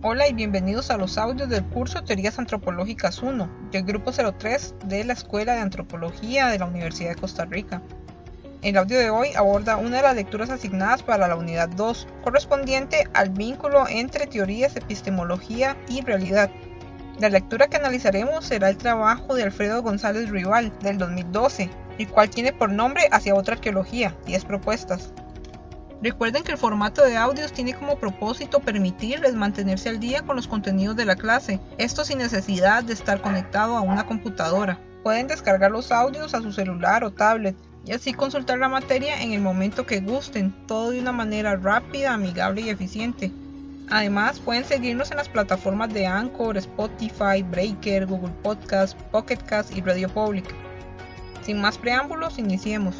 Hola y bienvenidos a los audios del curso Teorías Antropológicas 1 del Grupo 03 de la Escuela de Antropología de la Universidad de Costa Rica. El audio de hoy aborda una de las lecturas asignadas para la unidad 2, correspondiente al vínculo entre teorías, epistemología y realidad. La lectura que analizaremos será el trabajo de Alfredo González Rival del 2012, el cual tiene por nombre Hacia otra arqueología, 10 propuestas. Recuerden que el formato de audios tiene como propósito permitirles mantenerse al día con los contenidos de la clase, esto sin necesidad de estar conectado a una computadora. Pueden descargar los audios a su celular o tablet y así consultar la materia en el momento que gusten, todo de una manera rápida, amigable y eficiente. Además, pueden seguirnos en las plataformas de Anchor, Spotify, Breaker, Google Podcast, Pocket Cast y Radio Public. Sin más preámbulos, iniciemos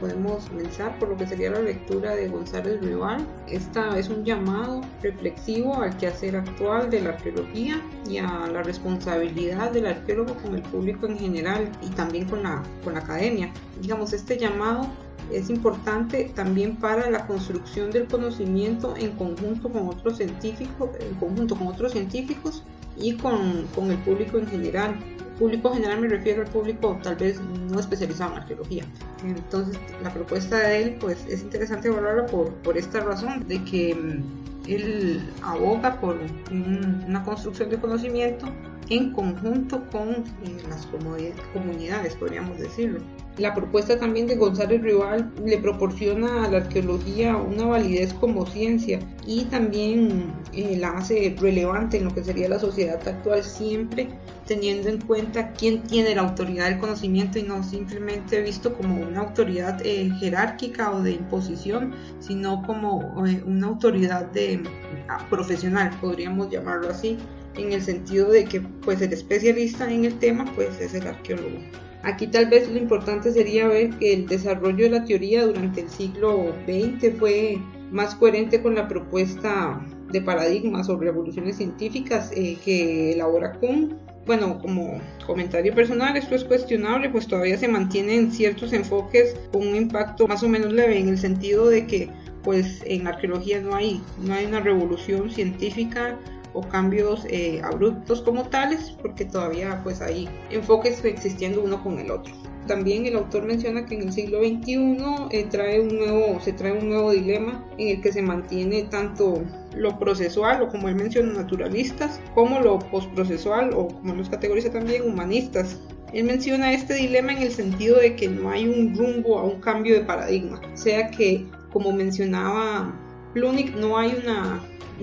podemos comenzar por lo que sería la lectura de González Rival. Esta es un llamado reflexivo al quehacer actual de la arqueología y a la responsabilidad del arqueólogo con el público en general y también con la, con la academia. Digamos, este llamado es importante también para la construcción del conocimiento en conjunto con otros científicos, en conjunto con otros científicos y con, con el público en general público general me refiero al público tal vez no especializado en arqueología. Entonces la propuesta de él pues es interesante valorarla por, por esta razón de que mm, él aboga por una construcción de conocimiento en conjunto con eh, las comunidades, podríamos decirlo. La propuesta también de González Rival le proporciona a la arqueología una validez como ciencia y también eh, la hace relevante en lo que sería la sociedad actual siempre teniendo en cuenta quién tiene la autoridad del conocimiento y no simplemente visto como una autoridad eh, jerárquica o de imposición, sino como eh, una autoridad de, ah, profesional, podríamos llamarlo así, en el sentido de que pues el especialista en el tema pues es el arqueólogo. Aquí tal vez lo importante sería ver que el desarrollo de la teoría durante el siglo XX fue más coherente con la propuesta de paradigmas o revoluciones científicas eh, que elabora Kuhn. Bueno, como comentario personal, esto es cuestionable, pues todavía se mantienen ciertos enfoques con un impacto más o menos leve, en el sentido de que pues en arqueología no hay, no hay una revolución científica o cambios eh, abruptos como tales, porque todavía pues hay enfoques existiendo uno con el otro. También el autor menciona que en el siglo XXI eh, trae un nuevo, se trae un nuevo dilema en el que se mantiene tanto lo procesual o como él menciona naturalistas, como lo postprocesual o como los categoriza también humanistas. Él menciona este dilema en el sentido de que no hay un rumbo a un cambio de paradigma, sea que como mencionaba Plunick no hay una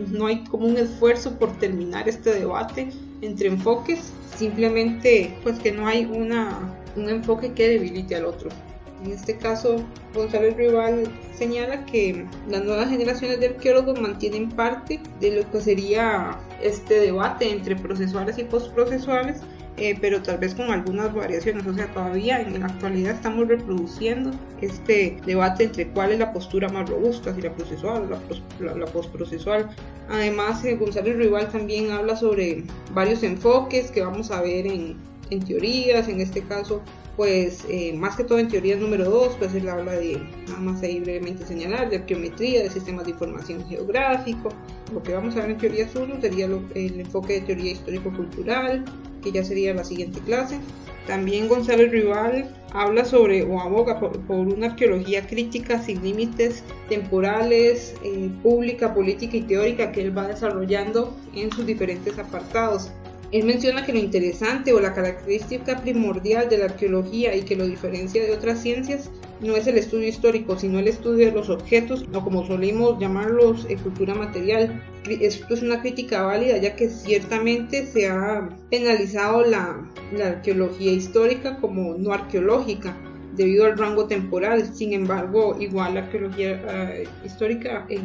no hay como un esfuerzo por terminar este debate entre enfoques, simplemente pues que no hay una, un enfoque que debilite al otro. En este caso, González Rival señala que las nuevas generaciones de arqueólogos mantienen parte de lo que sería este debate entre procesuales y postprocesuales eh, pero tal vez con algunas variaciones. O sea, todavía en la actualidad estamos reproduciendo este debate entre cuál es la postura más robusta, si la procesual o la, la, postprocesual. Además, eh, González Rival también habla sobre varios enfoques que vamos a ver en, en teorías, en este caso pues eh, más que todo en teoría número 2, pues él habla de, nada más ahí brevemente señalar, de arqueometría, de sistemas de información geográfico. Lo que vamos a ver en teoría 1 sería el enfoque de teoría histórico-cultural, que ya sería la siguiente clase. También González Rival habla sobre o aboga por, una arqueología crítica sin límites temporales, eh, pública, política y teórica que él va desarrollando en sus diferentes apartados. Él menciona que lo interesante o la característica primordial de la arqueología y que lo diferencia de otras ciencias no es el estudio histórico, sino el estudio de los objetos, o como solimos llamarlos, eh, cultura material. Esto es una crítica válida, ya que ciertamente se ha penalizado la, arqueología histórica como no arqueológica debido al rango temporal. Sin embargo, igual la arqueología eh, histórica eh,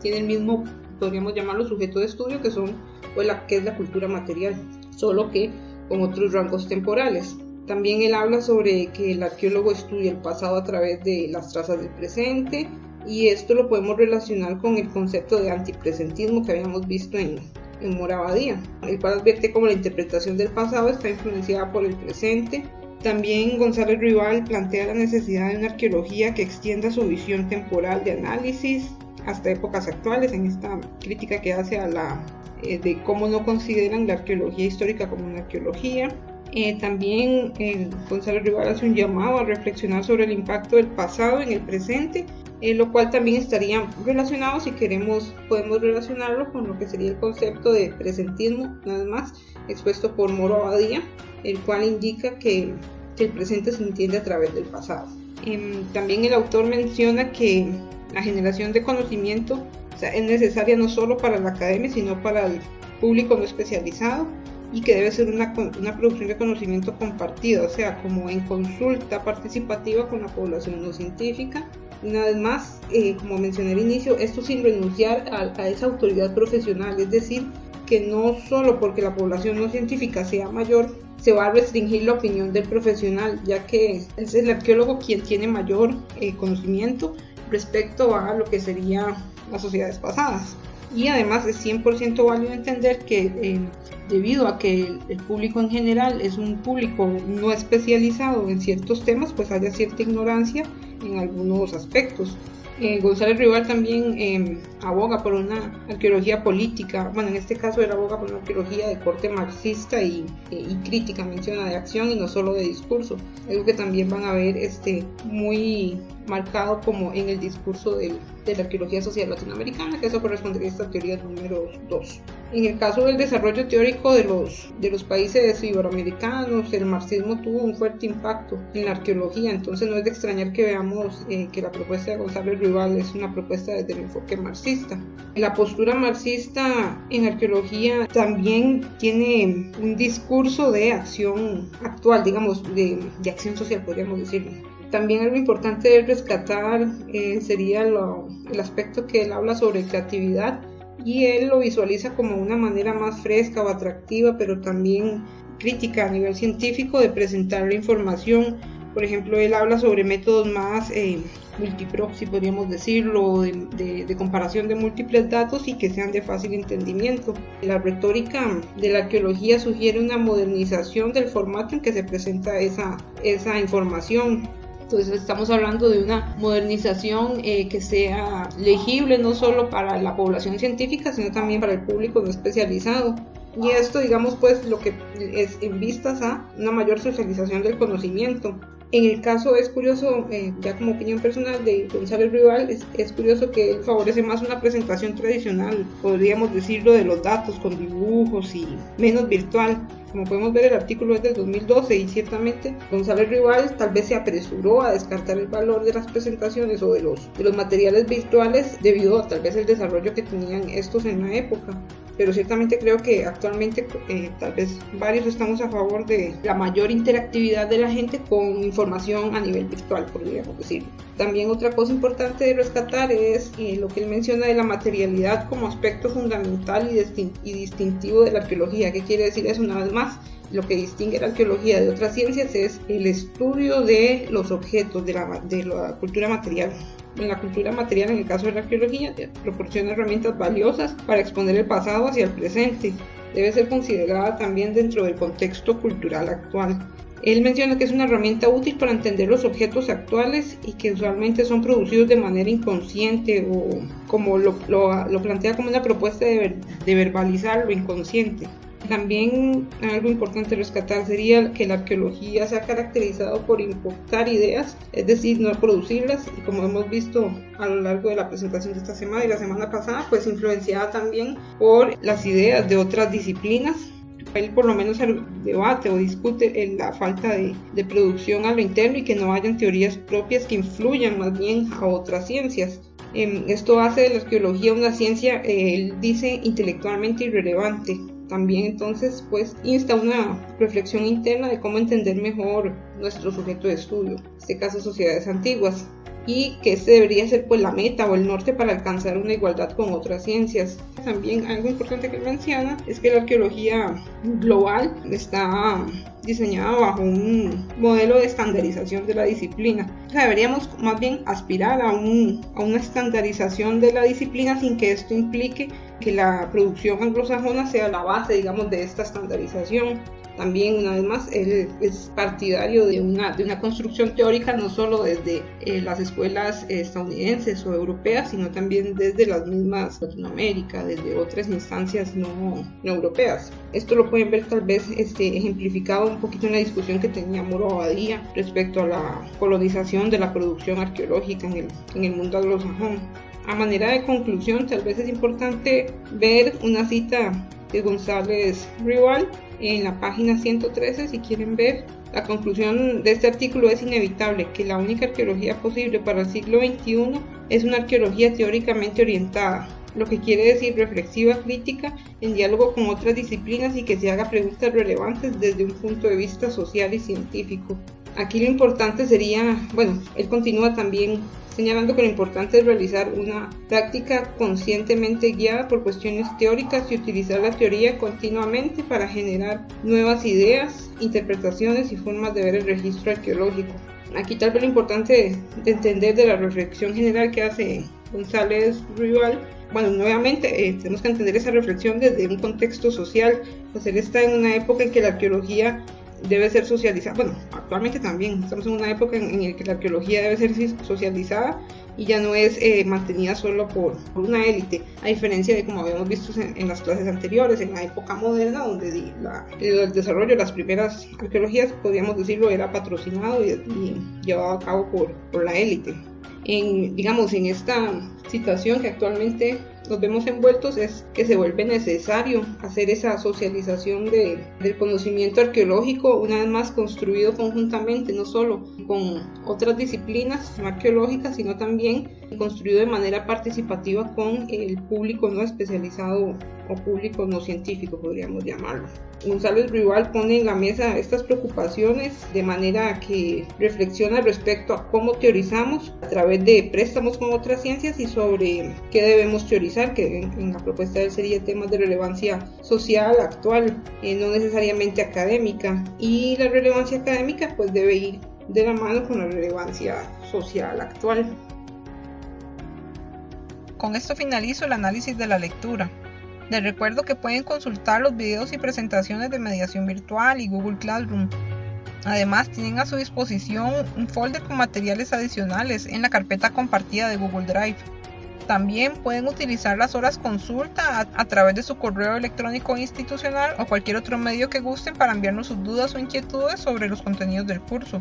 tiene el mismo podríamos llamarlo sujeto de estudio, que son pues, la que es la cultura material, solo que con otros rangos temporales. También él habla sobre que el arqueólogo estudia el pasado a través de las trazas del presente y esto lo podemos relacionar con el concepto de antipresentismo que habíamos visto en, en Moravadía, el cual advierte como la interpretación del pasado está influenciada por el presente. También González Rival plantea la necesidad de una arqueología que extienda su visión temporal de análisis hasta épocas actuales en esta crítica que hace a la eh, de cómo no consideran la arqueología histórica como una arqueología. Eh, también eh, Gonzalo Rival hace un llamado a reflexionar sobre el impacto del pasado en el presente, lo cual también estaría relacionado, si queremos, podemos relacionarlo con lo que sería el concepto de presentismo, nada más, expuesto por Moro Abadía, el cual indica que, que el presente se entiende a través del pasado. Em, también el autor menciona que la generación de conocimiento es necesaria no solo para la academia, sino para el público no especializado y que debe ser una, una producción de conocimiento compartido, o sea, como en consulta participativa con la población no científica. Una vez más, eh, como mencioné al inicio, esto sin renunciar a, esa autoridad profesional, es decir, que no solo porque la población no científica sea mayor, se va a restringir la opinión del profesional, ya que es el arqueólogo quien tiene mayor eh, conocimiento respecto a lo que serían las sociedades pasadas. Y además es 100% válido entender que eh, debido a que el, público en general es un público no especializado en ciertos temas, pues haya cierta ignorancia en algunos aspectos. Eh, González Rival también em, aboga por una arqueología política, bueno, en este caso él aboga por una arqueología de corte marxista y, y, crítica, menciona de acción y no solo de discurso, algo que también van a ver este, muy marcado como en el discurso de la arqueología social latinoamericana, que eso correspondería a esta teoría número 2. En el caso del desarrollo teórico de los, de los países iberoamericanos, el marxismo tuvo un fuerte impacto en la arqueología, entonces no es de extrañar que veamos eh, que la propuesta de Gonzalo Rival es una propuesta desde el enfoque marxista. La postura marxista en arqueología también tiene un discurso de acción actual, digamos, de, de acción social, podríamos decirlo también algo importante de rescatar eh, sería el aspecto que él habla sobre creatividad y él lo visualiza como una manera más fresca o atractiva, pero también crítica a nivel científico de presentar la información. Por ejemplo, él habla sobre métodos más eh, multiproxy, podríamos decirlo, de, de, comparación de múltiples datos y que sean de fácil entendimiento. La retórica de la arqueología sugiere una modernización del formato en que se presenta esa, esa información. Entonces estamos hablando de una modernización eh, que sea legible no solo para la población científica, sino también para el público no especializado. Y esto, digamos, pues lo que es en vistas a una mayor socialización del conocimiento. En el caso es curioso, eh, ya como opinión personal de González Rival, es, curioso que él favorece más una presentación tradicional, podríamos decirlo, de los datos con dibujos y menos virtual. Como podemos ver, el artículo es del 2012 y ciertamente González Rival tal vez se apresuró a descartar el valor de las presentaciones o de los, de los materiales virtuales debido a tal vez el desarrollo que tenían estos en la época pero ciertamente creo que actualmente eh, tal vez varios estamos a favor de la mayor interactividad de la gente con información a nivel virtual, podríamos decirlo. También otra cosa importante de rescatar es eh, lo que él menciona de la materialidad como aspecto fundamental y, y distintivo de la arqueología. ¿Qué quiere decir eso una vez más? Lo que distingue la arqueología de otras ciencias es el estudio de los objetos, de la, de la cultura material en la cultura material, en el caso de la arqueología, proporciona herramientas valiosas para exponer el pasado hacia el presente. Debe ser considerada también dentro del contexto cultural actual. Él menciona que es una herramienta útil para entender los objetos actuales y que usualmente son producidos de manera inconsciente o como lo, lo, plantea como una propuesta de, de verbalizar lo inconsciente. También algo importante rescatar sería que la arqueología se ha caracterizado por importar ideas, es decir, no producirlas, y como hemos visto a lo largo de la presentación de esta semana y la semana pasada, pues influenciada también por las ideas de otras disciplinas. Él por lo menos debate o discute en la falta de, producción a lo interno y que no hayan teorías propias que influyan más bien a otras ciencias. Em, esto hace de la arqueología una ciencia, eh, él dice, intelectualmente irrelevante, también entonces pues insta una reflexión interna de cómo entender mejor nuestro sujeto de estudio, en este caso sociedades antiguas, y que este debería ser pues la meta o el norte para alcanzar una igualdad con otras ciencias. También algo importante que menciona es que la arqueología global está diseñada bajo un modelo de estandarización de la disciplina. Deberíamos más bien aspirar a, un, a una estandarización de la disciplina sin que esto implique que la producción anglosajona sea la base, digamos, de esta estandarización. También, una vez más, él es partidario de una, de una construcción teórica no solo desde eh, las escuelas estadounidenses o europeas, sino también desde las mismas Latinoamérica, desde otras instancias no, no europeas. Esto lo pueden ver tal vez este, ejemplificado un poquito en la discusión que tenía Moro Abadía respecto a la colonización de la producción arqueológica en el, en el mundo anglosajón. A manera de conclusión, tal vez es importante ver una cita de González Rival en la página 113 si quieren ver. La conclusión de este artículo es inevitable, que la única arqueología posible para el siglo XXI es una arqueología teóricamente orientada, lo que quiere decir reflexiva, crítica, en diálogo con otras disciplinas y que se haga preguntas relevantes desde un punto de vista social y científico. Aquí lo importante sería, bueno, él continúa también señalando que lo importante es realizar una práctica conscientemente guiada por cuestiones teóricas y utilizar la teoría continuamente para generar nuevas ideas, interpretaciones y formas de ver el registro arqueológico. Aquí tal vez lo importante de entender de la reflexión general que hace González Rival bueno, nuevamente eh, tenemos que entender esa reflexión desde un contexto social, pues él está en una época en que la arqueología debe ser socializada. Bueno, actualmente también estamos en una época en, la que la arqueología debe ser socializada y ya no es eh, mantenida solo por, una élite, a diferencia de como habíamos visto en, las clases anteriores, en la época moderna, donde el desarrollo de las primeras arqueologías, podríamos decirlo, era patrocinado y, llevado a cabo por, por la élite. En, digamos, en esta situación que actualmente nos vemos envueltos es que se vuelve necesario hacer esa socialización de, del conocimiento arqueológico, una vez más construido conjuntamente, no solo con otras disciplinas arqueológicas, sino también construido de manera participativa con el público no especializado o público no científico, podríamos llamarlo. González Rival pone en la mesa estas preocupaciones de manera que reflexiona respecto a cómo teorizamos a través de préstamos con otras ciencias y sobre qué debemos teorizar, que en, la propuesta de él sería temas de relevancia social, actual, eh, no necesariamente académica. Y la relevancia académica pues debe ir de la mano con la relevancia social actual. Con esto finalizo el análisis de la lectura. Les recuerdo que pueden consultar los videos y presentaciones de mediación virtual y Google Classroom. Además, tienen a su disposición un folder con materiales adicionales en la carpeta compartida de Google Drive. También pueden utilizar las horas consulta a, a, través de su correo electrónico institucional o cualquier otro medio que gusten para enviarnos sus dudas o inquietudes sobre los contenidos del curso.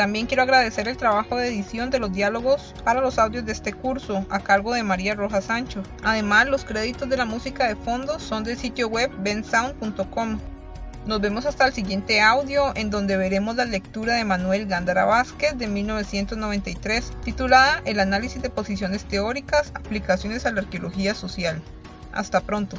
También quiero agradecer el trabajo de edición de los diálogos para los audios de este curso a cargo de María Rojas Sancho. Además, los créditos de la música de fondo son del sitio web bensound.com. Nos vemos hasta el siguiente audio en donde veremos la lectura de Manuel Gándara Vázquez de 1993 titulada El análisis de posiciones teóricas, aplicaciones a la arqueología social. Hasta pronto.